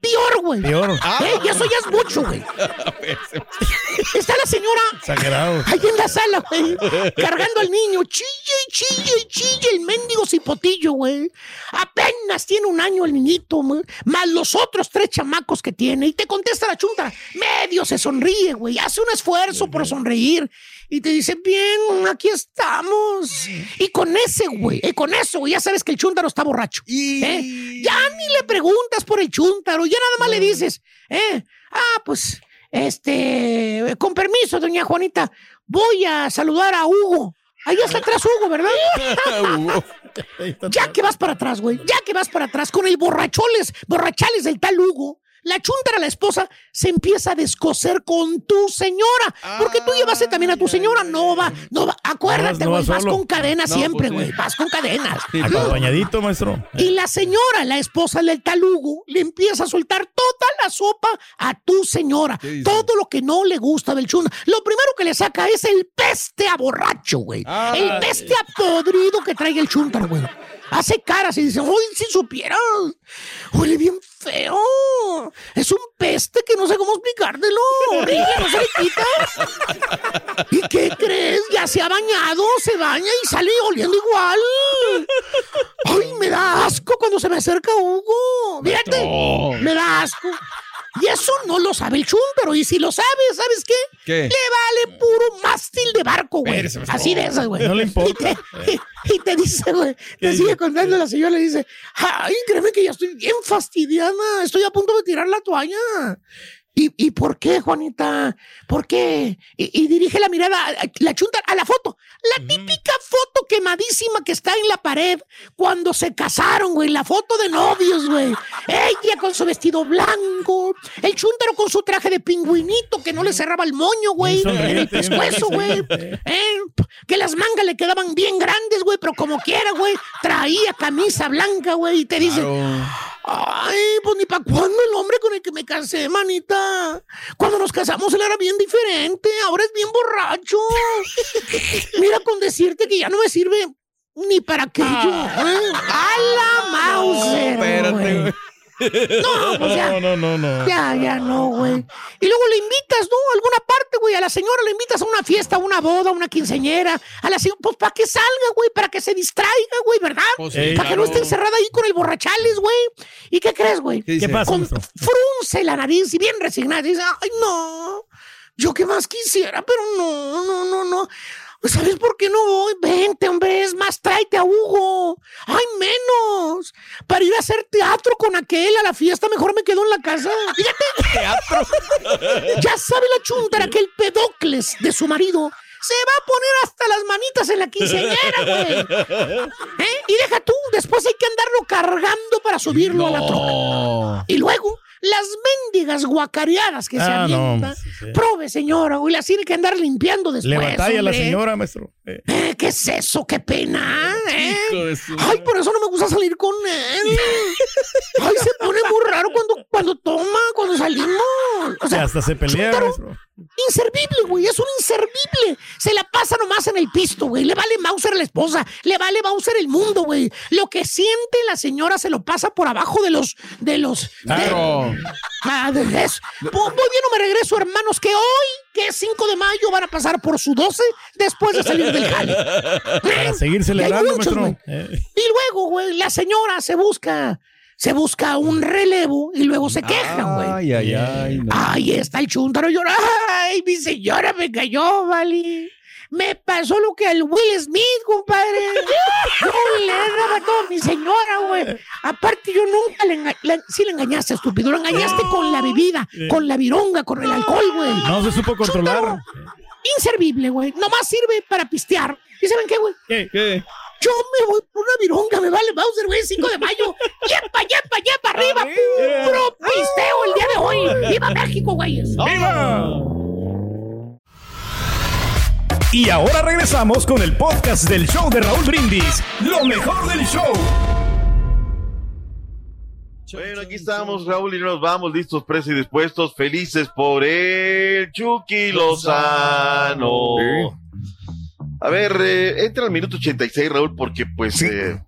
Peor, güey. Peor. ¿Eh? Y eso ya es mucho, güey. Está la señora Exagerado. ahí en la sala, güey, cargando al niño. Chille y chille y chille el mendigo cipotillo, güey. Apenas tiene un año el niñito, güey, más los otros tres chamacos que tiene. Y te contesta la chunta. Medio se sonríe, güey. Hace un esfuerzo por sonreír. Y te dice, bien, aquí estamos. Y con ese, güey, y con eso, güey, ya sabes que el chúntaro está borracho. ¿eh? Ya ni le preguntas por el chúntaro, ya nada más le dices, ¿eh? Ah, pues, este, con permiso, doña Juanita, voy a saludar a Hugo. Ahí está atrás Hugo, ¿verdad? ya que vas para atrás, güey, ya que vas para atrás con el borracholes, borrachales del tal Hugo. La chuntara, la esposa, se empieza a descoser con tu señora. Porque tú llevaste también a tu señora. No va, no va. Acuérdate, No vas- güey. no vas con cadenas No, siempre, pues güey. sí. Vas con cadenas. Acompañadito, maestro. Y la señora, la esposa del talugo, le empieza a soltar toda la sopa a tu señora. Todo lo que no le gusta del chunda. Lo primero que le saca es el peste a borracho, güey. Ah, el peste a podrido que trae el chuntar, güey. Hace caras y dice, uy, si supieras, huele bien feo. Es un peste que no sé cómo explicártelo. Horrible, no se le quita. ¿Y qué crees? Ya se ha bañado, se baña y sale oliendo igual. Ay, me da asco cuando se me acerca Hugo. Fíjate, me da asco. Y eso no lo sabe el chúntaro. Y si lo sabe, ¿sabes qué? ¿Qué? Le vale puro mástil de barco, güey. Así de esas, güey. No le importa. Y te, y- y te dice, güey, te sigue contando la señora, le dice, ay, créeme que ya estoy bien fastidiada, estoy a punto de tirar la toalla. ¿Y, y por qué, Juanita? ¿Por qué? Y, y dirige la mirada, la chunta a la foto. La típica foto quemadísima que está en la pared cuando se casaron, güey. La foto de novios, güey. Ella con su vestido blanco. El chúntaro con su traje de pingüinito que no le cerraba el moño, güey. En el pescuezo, güey. Eh, Que las mangas le quedaban bien grandes, güey. Pero como quiera, güey. Traía camisa blanca, güey. Y te dice... Ay, pues ni para cuándo el hombre con el que me casé, manita. Cuando nos casamos él era bien diferente, ahora es bien borracho. Mira con decirte que ya no me sirve ni para aquello. ¿eh? ¡A la Mauser! espérate, güey. No, pues ya. No, no, no, no. Ya, ya no, güey. Y luego le invitas, ¿no? Alguna la señora le invitas a una fiesta, a una boda, a una quinceñera. A la señora, pues para que salga, güey, para que se distraiga, güey, ¿verdad? Pues sí, para que no esté encerrada ahí con el borrachales, güey. ¿Y qué crees, güey? ¿Qué pasa, Con- frunce la nariz y bien resignada. Dice, ay, no. Yo qué más quisiera, pero no, no, no, no. ¿Sabes por qué no voy? Vente, hombre, es más, tráete a Hugo. Ay, menos. Para ir a hacer teatro con aquel a la fiesta, mejor me quedo en la casa. Fíjate. Teatro. ya sabe la chuntara que el pedocles de su marido se va a poner hasta las manitas en la quinceañera, güey. ¿Eh? Y deja tú, después hay que andarlo cargando para subirlo a la troca. Y luego, las mendigas guacareadas que se Ah, no, avienta. Prove, señora, güey, las tiene que andar limpiando después. Le batalla a la hombre. señora, maestro. Eh, Eh, ¿Qué es eso? ¡Qué pena! ¿eh? Ay, por eso no me gusta salir con él. Ay, se pone muy raro cuando, cuando toma, cuando salimos. O sea, hasta se pelea, maestro. Inservible, güey, es un inservible. Se la pasa nomás en el pisto, güey. Le vale Mauser a la esposa, le vale Mauser el mundo, güey. Lo que siente la señora se lo pasa por abajo de los. de los. Claro. De, de eso. Voy bien o me regreso, hermanos, que hoy, que es 5 de mayo, van a pasar por su 12 después de salir del jale. Para seguir celebrando, muchos, maestro. Eh, Y luego, güey, la señora se busca. Se busca un relevo y luego se quejan, güey. Ay, ay, ay. no. Ahí está el chúntaro llorando. Ay, mi señora me cayó, vale. Me pasó lo que al Will Smith, compadre. Yo le arrebató a mi señora, güey. Aparte, yo nunca le, enga- la- sí le engañaste, estúpido. Lo engañaste con la bebida, con la vironga, con el alcohol, güey. No se supo controlar. Inservible, güey. Nomás sirve para pistear. ¿Y saben qué, güey? ¿Qué? ¿Qué? Yo me voy por una vironga, me vale Bowser, güey, 5 de mayo. ¡Yepa, yepa, yepa! ¡Arriba! ¡Puro pisteo el día de hoy! ¡Viva México, güeyes! ¡Viva! Y ahora regresamos con el podcast del show de Raúl Brindis. Lo mejor del show. Bueno, aquí estamos, Raúl, y nos vamos listos, presos y dispuestos, felices por el Chucky Lozano. A ver, eh, entra al minuto 86, Raúl, porque pues eh,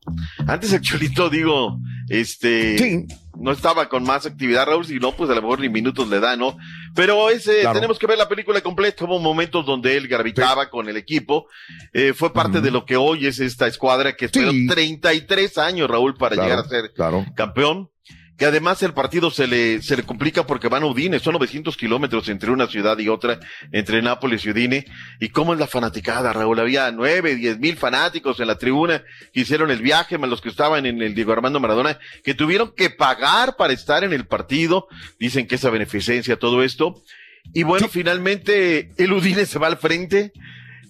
antes el Cholito, digo, este, no estaba con más actividad, Raúl, si no, pues a lo mejor ni minutos le da, ¿no? Pero ese, Claro. tenemos que ver la película completa, hubo momentos donde él gravitaba con el equipo, eh, fue parte de lo que hoy es esta escuadra que esperó 33 años, Raúl, para Claro, llegar a ser claro. campeón. Que además el partido se le, se le complica porque van a Udine, son 900 kilómetros entre una ciudad y otra, entre Nápoles y Udine. ¿Y cómo es la fanaticada, Raúl? Había nueve, diez mil fanáticos en la tribuna que hicieron el viaje, más los que estaban en el Diego Armando Maradona, que tuvieron que pagar para estar en el partido. Dicen que esa beneficencia, todo esto. Y bueno, finalmente el Udine se va al frente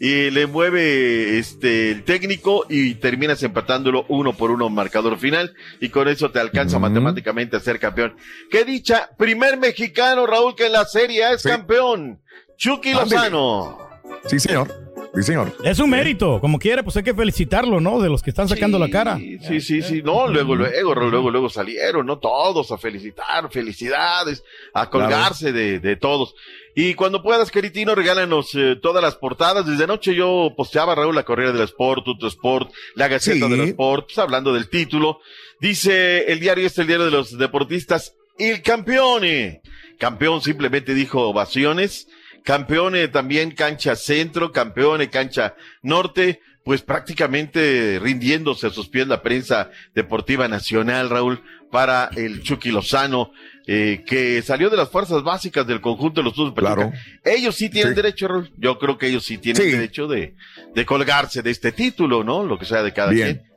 y le mueve este el técnico y terminas empatándolo uno por uno marcador final y con eso te alcanza matemáticamente a ser campeón. Qué dicha, primer mexicano Raúl que en la serie es campeón. Chucky. Lozano. Sí, señor. Sí, señor. Es un mérito, como quiera, pues hay que felicitarlo, ¿no? De los que están sacando la cara. Sí, sí, sí, no, luego, luego, luego, luego salieron, ¿no? Todos a felicitar, felicidades, a colgarse de, de todos. Y cuando puedas, Queritino, regálanos eh, todas las portadas. Desde anoche yo posteaba, Raúl, la Correa del Sport, Tuto Sport, la Gaceta Sí. del Sport, pues, hablando del título. Dice el diario este, el diario de los deportistas, el campeone. Campeón simplemente dijo ovaciones. Campeone también cancha centro, campeone cancha norte, pues prácticamente rindiéndose a sus pies la prensa deportiva nacional, Raúl, para el Chucky Lozano, eh, que salió de las fuerzas básicas del conjunto de los Tuzos Pachuca. Ellos sí tienen Sí. derecho, Raúl. Yo creo que ellos sí tienen Sí. derecho de, de colgarse de este título, ¿no? Lo que sea de cada Bien. quien.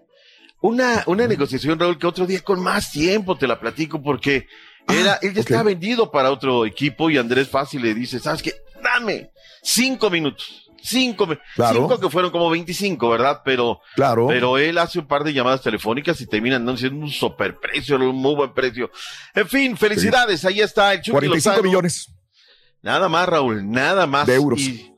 Una, una negociación, Raúl, que otro día con más tiempo te la platico porque era, él ya ok. estaba vendido para otro equipo y Andrés Fácil le dice, ¿sabes qué? Dame cinco minutos. Cinco, Claro. cinco que fueron como 25, ¿verdad? Pero, Claro. pero él hace un par de llamadas telefónicas y terminan siendo un super precio, un muy buen precio. En fin, felicidades, ahí está el Chucky 45 Lozano. millones Nada más, Raúl, nada más. de euros. Y,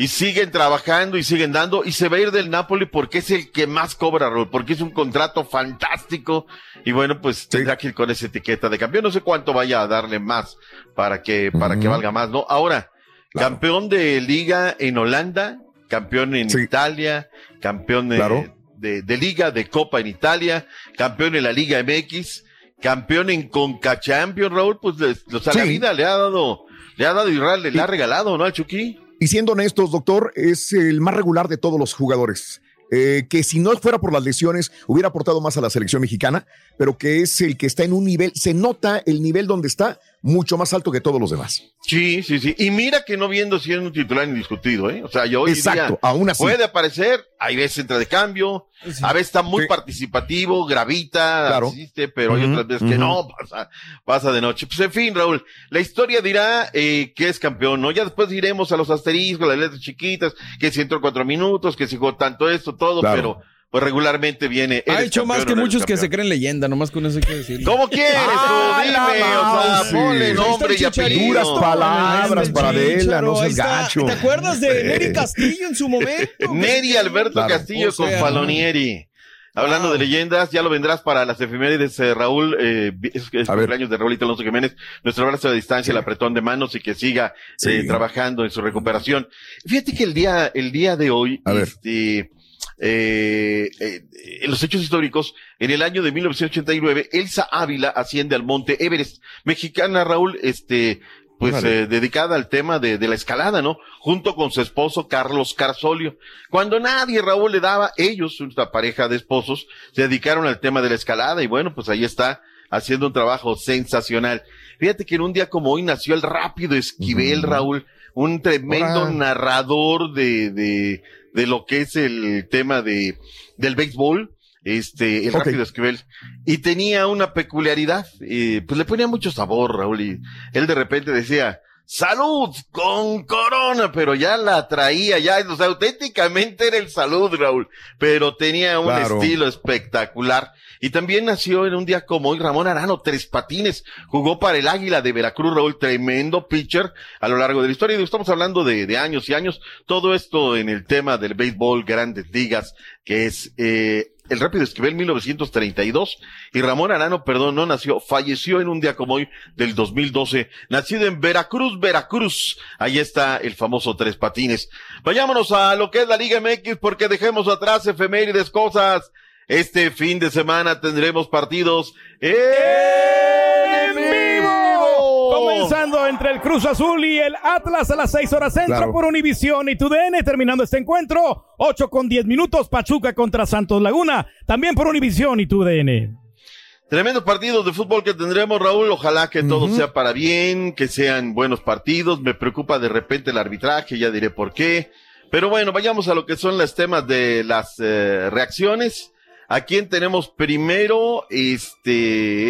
y siguen trabajando y siguen dando y se va a ir del Napoli porque es el que más cobra, Raúl, porque es un contrato fantástico y bueno, pues tendrá que ir con esa etiqueta de campeón. No sé cuánto vaya a darle más para que, para que valga más, ¿no? Ahora, campeón de liga en Holanda, campeón en Italia, campeón de, Claro. de, de liga, de copa en Italia, campeón en la Liga MX, campeón en Conca Champions, Raúl, pues o sea, la Sí. vida le ha dado, le ha dado y le, le ha regalado, ¿no? Al Chucky. Y siendo honestos, doctor, es el más regular de todos los jugadores. Eh, que si no fuera por las lesiones, hubiera aportado más a la selección mexicana, pero que es el que está en un nivel, se nota el nivel donde está mucho más alto que todos los demás. Sí, sí, sí. Y mira que no viendo siendo un titular indiscutido, ¿eh? O sea, yo hoy Exacto, día aún así. puede aparecer, hay veces entra de cambio, a veces está muy participativo, gravita, Claro. asiste, pero hay otras veces que no, pasa, pasa de noche. Pues en fin, Raúl, la historia dirá eh, que es campeón, ¿no? Ya después iremos a los asteriscos, las letras chiquitas, que si entró cuatro minutos, que si jugó tanto esto, todo, Claro. pero pues regularmente viene. Ha hecho más que muchos que se creen leyenda, nomás con eso hay que decir. ¿Cómo quieres Ah, tú? Dime, o sea, ponle nombre y apellido. Palabras para Adela, no seas gacho. ¿Te acuerdas de Eh. Neri Castillo en su momento? Neri Alberto Claro. Castillo O sea, con Falonieri. Hablando de leyendas, ya lo vendrás para las efemérides, eh, Raúl, eh, es, es cumpleaños de Raúlito Alonso Jiménez, nuestro abrazo a distancia, el apretón de manos y que siga eh, trabajando en su recuperación. Fíjate que el día, el día de hoy, este, eh, eh, en los hechos históricos, en el año de 1989, Elsa Ávila asciende al monte Everest, mexicana, Raúl, este, pues eh, dedicada al tema de, de la escalada, ¿no? Junto con su esposo Carlos Carsolio. Cuando nadie, Raúl, le daba, ellos, una pareja de esposos, se dedicaron al tema de la escalada y bueno, pues ahí está haciendo un trabajo sensacional. Fíjate que en un día como hoy nació el rápido Esquivel, Raúl, un tremendo narrador de, de, de lo que es el tema de, del béisbol, este, el rápido Esquivel. Y tenía una peculiaridad, eh, pues le ponía mucho sabor, Raúl, y él de repente decía, salud con corona, pero ya la traía, ya, o sea, auténticamente era el salud, Raúl, pero tenía un Claro. estilo espectacular. Y también nació en un día como hoy Ramón Arano, tres patines, jugó para el Águila de Veracruz, Raúl, tremendo pitcher a lo largo de la historia. Y estamos hablando de, de años y años, todo esto en el tema del béisbol, grandes ligas, que es, eh, el Rápido Esquivel 1932 y Ramón Arano, perdón, no nació, falleció en un día como hoy del 2012, nacido en Veracruz, Veracruz. Ahí está el famoso Tres Patines. Vayámonos a lo que es la Liga MX porque dejemos atrás efemérides cosas. Este fin de semana tendremos partidos en vivo. Comenzando entre el Cruz Azul y el Atlas a las 6 horas centro Claro. por Univisión y TUDN. Terminando este encuentro, 8 con 10 minutos, Pachuca contra Santos Laguna. También por Univisión y TUDN. Tremendos partidos de fútbol que tendremos, Raúl. Ojalá que todo sea para bien, que sean buenos partidos. Me preocupa de repente el arbitraje, ya diré por qué. Pero bueno, vayamos a lo que son los temas de las eh, reacciones. ¿A quién tenemos primero? Este,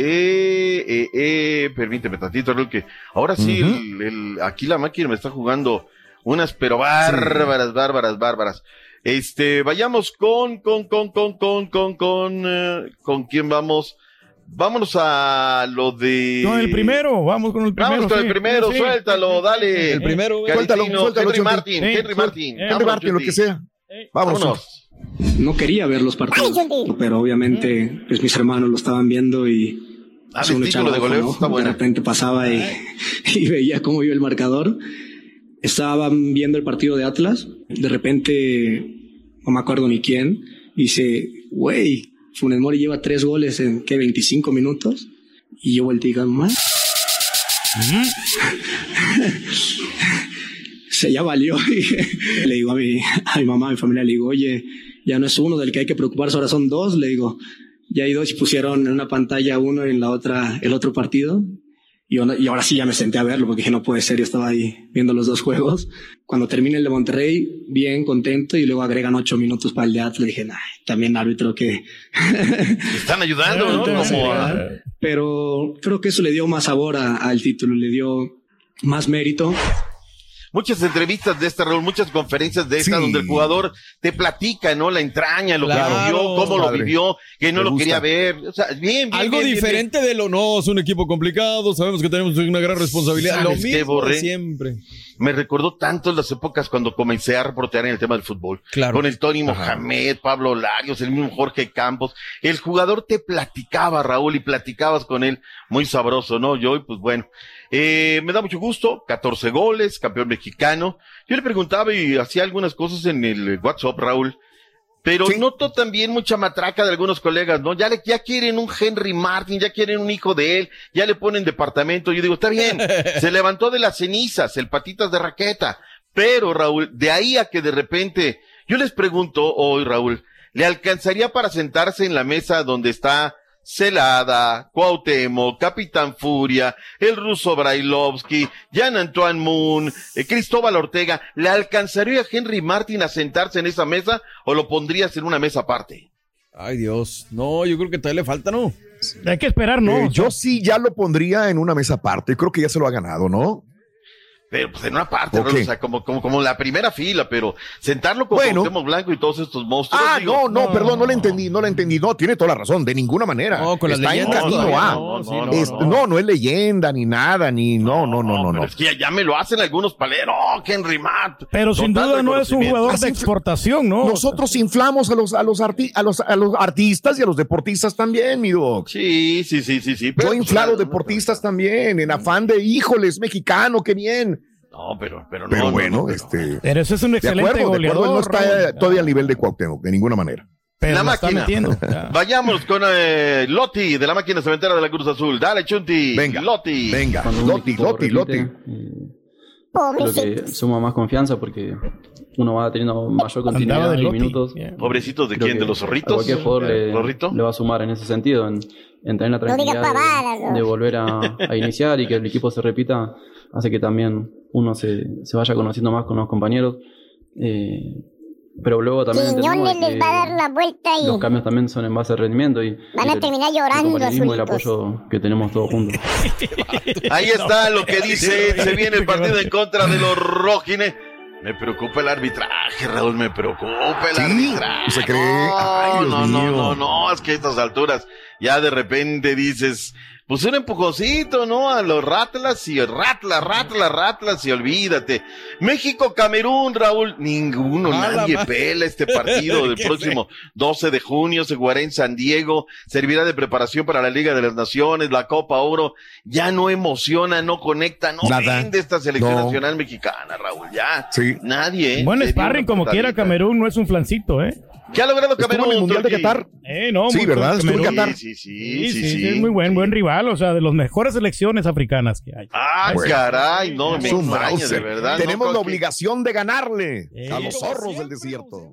eh, eh, eh, permíteme tantito, Raúl, que ahora sí, el- el- aquí la máquina me está jugando unas, pero bárbaras, bárbaras, bárbaras. Este, vayamos con, con, con, con, con, con, con, eh, ¿con quién vamos? Vámonos a lo de... Con el primero, vamos con el primero. Vamos con sí. el primero, Sí. suéltalo, dale. El primero, güey. Suéltalo, Caritino, suéltalo, Henry. Martin, Sí, Henry Martin. Henry Vámonos, Martin, lo que sea. Vámonos. Vámonos. No quería ver los partidos, pero obviamente pues mis hermanos lo estaban viendo y Ah, pues, uno echaba de ojo, goleo de repente pasaba y, y veía cómo iba el marcador. Estaban viendo el partido de Atlas, de repente no me acuerdo ni quién, dice, güey, Funes Mori lleva tres goles en ¿qué? 25 minutos y yo volteé y digo, "Ma". se ya valió. Y le digo a mi, a mi mamá, a mi familia, le digo, oye, ya no es uno del que hay que preocuparse, ahora son dos. Le digo, ya hay dos y pusieron en una pantalla uno y en la otra el otro partido. Y, ahora sí ya me senté a verlo porque dije, no puede ser, yo estaba ahí viendo los dos juegos. Cuando termine el de Monterrey, bien contento y luego agregan ocho minutos para el de Atlas. Dije, nah, también árbitro que... Están ayudando, ¿no? Como a- Pero creo que eso le dio más sabor al título, le dio más mérito. Muchas entrevistas de esta, Raúl, muchas conferencias de esta, Sí. donde el jugador te platica, ¿no? La entraña, lo Claro, que vivió, cómo lo vivió, que no Me lo gusta. quería ver. O sea, bien, bien. Algo bien, bien, diferente de lo no, es un equipo complicado, sabemos que tenemos una gran responsabilidad. Lo ¿Sabes qué, mismo siempre. Me recordó tanto las épocas cuando comencé a reportear en el tema del fútbol. Claro. Con el Tony Mohamed, Pablo Larios, el mismo Jorge Campos. El jugador te platicaba, Raúl, y platicabas con él. Muy sabroso, ¿no? Yo, pues bueno. Eh, me da mucho gusto. 14 goles, campeón mexicano. Yo le preguntaba y hacía algunas cosas en el WhatsApp, Raúl. Pero noto también mucha matraca de algunos colegas, ¿no? Ya le, ya quieren un Henry Martin, ya quieren un hijo de él, ya le ponen departamento. Yo digo, está bien, se levantó de las cenizas, el patitas de raqueta. Pero, Raúl, de ahí a que de repente, yo les pregunto hoy, Raúl, ¿le alcanzaría para sentarse en la mesa donde está Celada, Cuauhtémoc, Capitán Furia, el ruso Brailovsky, Jan Antoine Moon, eh, Cristóbal Ortega, ¿le alcanzaría a Henry Martin a sentarse en esa mesa o lo pondrías en una mesa aparte? Ay, Dios. No, yo creo que todavía le falta, ¿no? Hay que esperar, ¿no? Eh, yo sí ya lo pondría en una mesa aparte. Creo que ya se lo ha ganado, ¿no? Pero pues en una parte. Raúl, o sea, como, como, como la primera fila, pero sentarlo con Bueno. Cuauhtémoc Blanco y todos estos monstruos. Ah, digo, no, no, perdón, no le entendí, no le entendí. No, tiene toda la razón, de ninguna manera. No, con Está en camino a. no, no, Es- no. no, no es leyenda ni nada, ni no, no, no, no, no. Es que ya, ya me lo hacen algunos paleros, oh, Henry Matt. Pero sin duda no es un jugador Así de exportación, ¿no? Nosotros inflamos a los, a los, arti- a los, a los artistas y a los deportistas también, mi doc. Sí, sí, sí, sí, sí. Yo he inflado deportistas también, en afán de, híjoles, mexicano, qué bien. No, pero, pero no. Pero no, bueno, no, pero- este. Pero ese es un de excelente acuerdo, de acuerdo, él no goleador, está Raúl. todavía al nivel de Cuauhtémoc, de ninguna manera. Pero la máquina. Vayamos con eh, Lotti de la máquina cementera de la Cruz Azul. Dale, Chunti. Venga. Lotti. Venga, Loti, Loti. repite, Creo que suma más confianza porque uno va teniendo mayor continuidad de Lotti. minutos. Pobrecitos de Creo quién, de los A zorritos. cualquier jugador le, le va a sumar en ese sentido, en, en tener la No tranquilidad pavadas, de, volver a, a iniciar y que el equipo se repita, hace que también uno se, se vaya conociendo más con los compañeros. Eh, Pero luego también entendemos Quiñones les que va a dar la vuelta y los cambios también son en base al rendimiento y van a el- terminar el llorando compañerismo y el azulitos. apoyo que tenemos todos juntos. Ahí está lo que dice, se viene el partido en contra de los rojines. Me preocupa el arbitraje, Raúl, me preocupa el Sí, arbitraje. se cree. No, Ay, Dios no, no, mío. no, no, es que a estas alturas ya de repente dices, pues un empujoncito, ¿no? A los ratlas y ratlas, ratlas, ratlas y olvídate. México, Camerún, Raúl, ninguno, nadie pela este partido del ¿Qué próximo 12 de junio, se jugará en San Diego, servirá de preparación para la Liga de las Naciones, la Copa Oro, ya no emociona, no conecta, no Nada. vende esta selección No. nacional mexicana, Raúl, ya. Sí. Nadie. ¿eh? Buen Le dio sparring como quiera. Camerún, no es un flancito, ¿eh? ¿Qué ha logrado Camerún? en el Mundial de? Qatar. Eh, no, Sí, ¿verdad? Estuvo en. Qatar. Sí, sí, Sí, sí, sí, sí. es muy buen, buen rival, o sea, de las mejores selecciones africanas que hay. Ah, caray, no, me extraña, de verdad. Tenemos no la obligación de ganarle Eh, a los zorros del desierto.